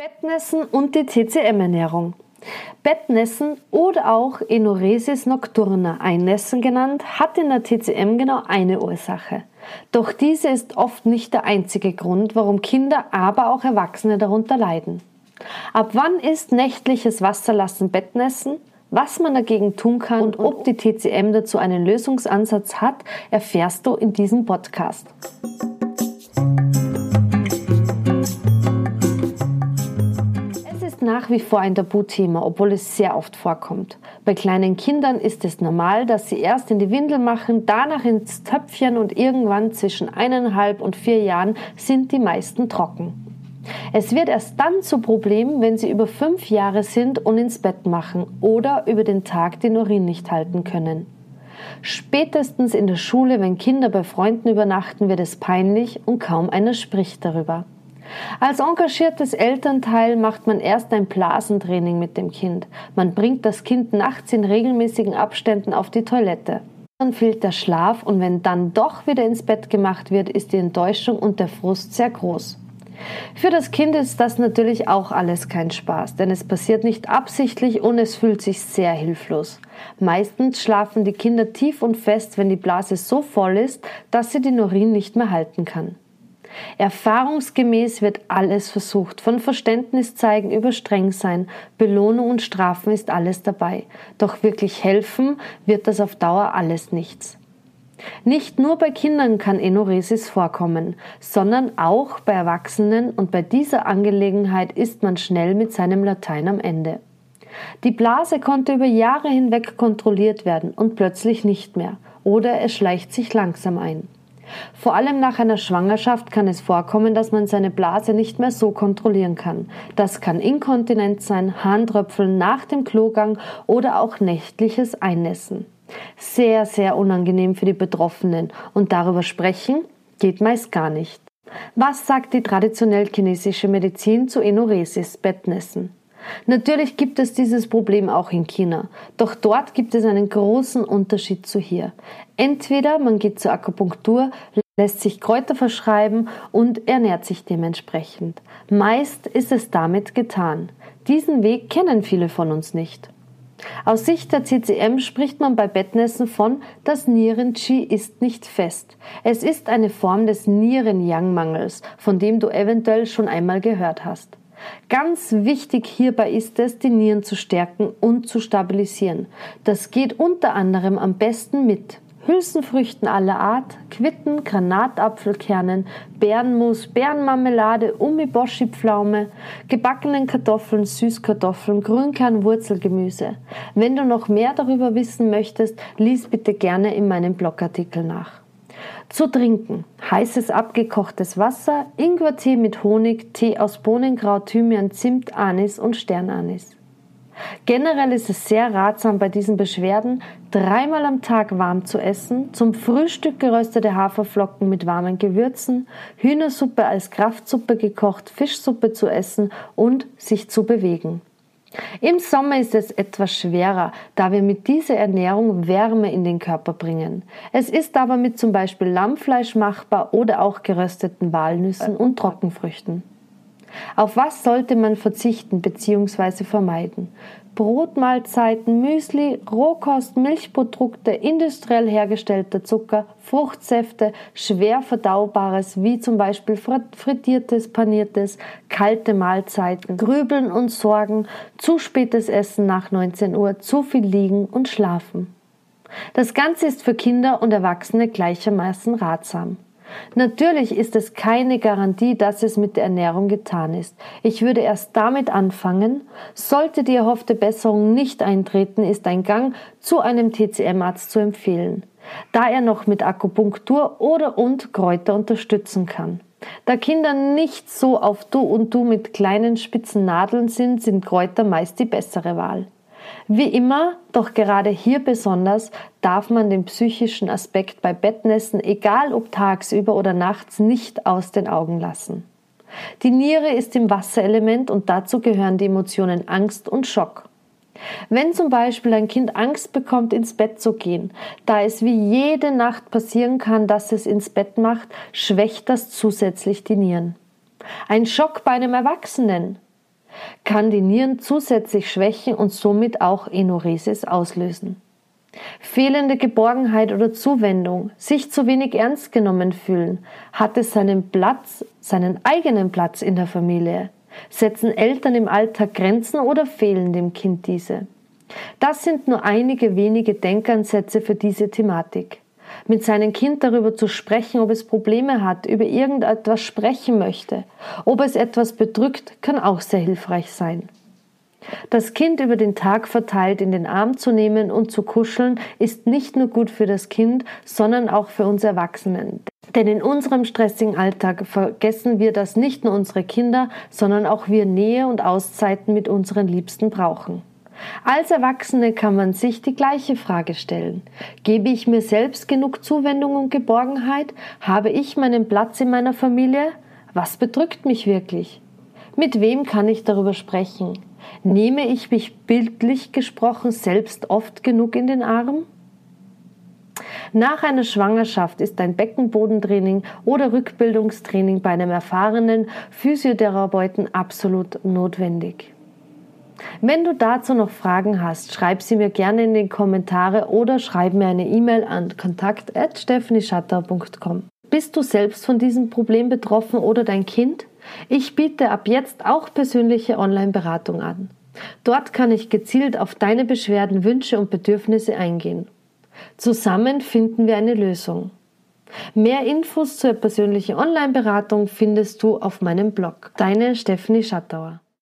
Bettnässen und die TCM-Ernährung. Bettnässen oder auch Enuresis nocturna, Einnässen genannt, hat in der TCM genau eine Ursache. Doch diese ist oft nicht der einzige Grund, warum Kinder, aber auch Erwachsene darunter leiden. Ab wann ist nächtliches Wasserlassen Bettnässen? Was man dagegen tun kann und ob die TCM dazu einen Lösungsansatz hat, erfährst du in diesem Podcast. Wie vor ein Tabuthema, obwohl es sehr oft vorkommt. Bei kleinen Kindern ist es normal, dass sie erst in die Windel machen, danach ins Töpfchen und irgendwann zwischen eineinhalb und vier Jahren sind die meisten trocken. Es wird erst dann zu Problem, wenn sie über fünf Jahre sind und ins Bett machen oder über den Tag den Urin nicht halten können. Spätestens in der Schule, wenn Kinder bei Freunden übernachten, wird es peinlich und kaum einer spricht darüber. Als engagiertes Elternteil macht man erst ein Blasentraining mit dem Kind. Man bringt das Kind nachts in regelmäßigen Abständen auf die Toilette. Dann fehlt der Schlaf und wenn dann doch wieder ins Bett gemacht wird, ist die Enttäuschung und der Frust sehr groß. Für das Kind ist das natürlich auch alles kein Spaß, denn es passiert nicht absichtlich und es fühlt sich sehr hilflos. Meistens schlafen die Kinder tief und fest, wenn die Blase so voll ist, dass sie den Urin nicht mehr halten kann. Erfahrungsgemäß wird alles versucht, von Verständnis zeigen über streng sein, Belohnung und Strafen ist alles dabei. Doch wirklich helfen wird das auf Dauer alles nichts. Nicht nur bei Kindern kann Enuresis vorkommen, sondern auch bei Erwachsenen und bei dieser Angelegenheit ist man schnell mit seinem Latein am Ende. Die Blase konnte über Jahre hinweg kontrolliert werden und plötzlich nicht mehr, oder es schleicht sich langsam ein. Vor allem nach einer Schwangerschaft kann es vorkommen, dass man seine Blase nicht mehr so kontrollieren kann. Das kann Inkontinenz sein, Harntröpfeln nach dem Klogang oder auch nächtliches Einnässen. Sehr, sehr unangenehm für die Betroffenen und darüber sprechen geht meist gar nicht. Was sagt die traditionell chinesische Medizin zu Enuresis, Bettnässen? Natürlich gibt es dieses Problem auch in China, doch dort gibt es einen großen Unterschied zu hier. Entweder man geht zur Akupunktur, lässt sich Kräuter verschreiben und ernährt sich dementsprechend. Meist ist es damit getan. Diesen Weg kennen viele von uns nicht. Aus Sicht der CCM spricht man bei Bettnässen von, das Nieren-Qi ist nicht fest. Es ist eine Form des Nieren-Yang-Mangels, von dem du eventuell schon einmal gehört hast. Ganz wichtig hierbei ist es, die Nieren zu stärken und zu stabilisieren. Das geht unter anderem am besten mit Hülsenfrüchten aller Art, Quitten, Granatapfelkernen, Bärenmus, Bärenmarmelade, Umeboshi-Pflaume, gebackenen Kartoffeln, Süßkartoffeln, Grünkernwurzelgemüse. Wenn du noch mehr darüber wissen möchtest, lies bitte gerne in meinem Blogartikel nach. Zu trinken. Heißes abgekochtes Wasser, Ingwertee mit Honig, Tee aus Bohnenkraut, Thymian, Zimt, Anis und Sternanis. Generell ist es sehr ratsam bei diesen Beschwerden, dreimal am Tag warm zu essen, zum Frühstück geröstete Haferflocken mit warmen Gewürzen, Hühnersuppe als Kraftsuppe gekocht, Fischsuppe zu essen und sich zu bewegen. Im Sommer ist es etwas schwerer, da wir mit dieser Ernährung Wärme in den Körper bringen. Es ist aber mit zum Beispiel Lammfleisch machbar oder auch gerösteten Walnüssen und Trockenfrüchten. Auf was sollte man verzichten bzw. vermeiden? Brotmahlzeiten, Müsli, Rohkost, Milchprodukte, industriell hergestellter Zucker, Fruchtsäfte, schwer verdaubares wie zum Beispiel frittiertes, paniertes, kalte Mahlzeiten, Grübeln und Sorgen, zu spätes Essen nach 19 Uhr, zu viel liegen und schlafen. Das Ganze ist für Kinder und Erwachsene gleichermaßen ratsam. Natürlich ist es keine Garantie, dass es mit der Ernährung getan ist. Ich würde erst damit anfangen. Sollte die erhoffte Besserung nicht eintreten, ist ein Gang zu einem TCM-Arzt zu empfehlen, da er noch mit Akupunktur oder und Kräuter unterstützen kann. Da Kinder nicht so auf Du und Du mit kleinen spitzen Nadeln sind, sind Kräuter meist die bessere Wahl. Wie immer, doch gerade hier besonders, darf man den psychischen Aspekt bei Bettnässen, egal ob tagsüber oder nachts, nicht aus den Augen lassen. Die Niere ist im Wasserelement und dazu gehören die Emotionen Angst und Schock. Wenn zum Beispiel ein Kind Angst bekommt, ins Bett zu gehen, da es wie jede Nacht passieren kann, dass es ins Bett macht, schwächt das zusätzlich die Nieren. Ein Schock bei einem Erwachsenen, kann die Nieren zusätzlich schwächen und somit auch Enuresis auslösen. Fehlende Geborgenheit oder Zuwendung, sich zu wenig ernst genommen fühlen, hat es seinen Platz, seinen eigenen Platz in der Familie? Setzen Eltern im Alltag Grenzen oder fehlen dem Kind diese? Das sind nur einige wenige Denkansätze für diese Thematik. Mit seinem Kind darüber zu sprechen, ob es Probleme hat, über irgendetwas sprechen möchte, ob es etwas bedrückt, kann auch sehr hilfreich sein. Das Kind über den Tag verteilt in den Arm zu nehmen und zu kuscheln, ist nicht nur gut für das Kind, sondern auch für uns Erwachsenen. Denn in unserem stressigen Alltag vergessen wir, dass nicht nur unsere Kinder, sondern auch wir Nähe und Auszeiten mit unseren Liebsten brauchen. Als Erwachsene kann man sich die gleiche Frage stellen. Gebe ich mir selbst genug Zuwendung und Geborgenheit? Habe ich meinen Platz in meiner Familie? Was bedrückt mich wirklich? Mit wem kann ich darüber sprechen? Nehme ich mich bildlich gesprochen selbst oft genug in den Arm? Nach einer Schwangerschaft ist ein Beckenbodentraining oder Rückbildungstraining bei einem erfahrenen Physiotherapeuten absolut notwendig. Wenn du dazu noch Fragen hast, schreib sie mir gerne in den Kommentare oder schreib mir eine E-Mail an kontakt@stephanieSchatter.com. Bist du selbst von diesem Problem betroffen oder dein Kind? Ich biete ab jetzt auch persönliche Online-Beratung an. Dort kann ich gezielt auf deine Beschwerden, Wünsche und Bedürfnisse eingehen. Zusammen finden wir eine Lösung. Mehr Infos zur persönlichen Online-Beratung findest du auf meinem Blog. Deine Stephanie Schattauer.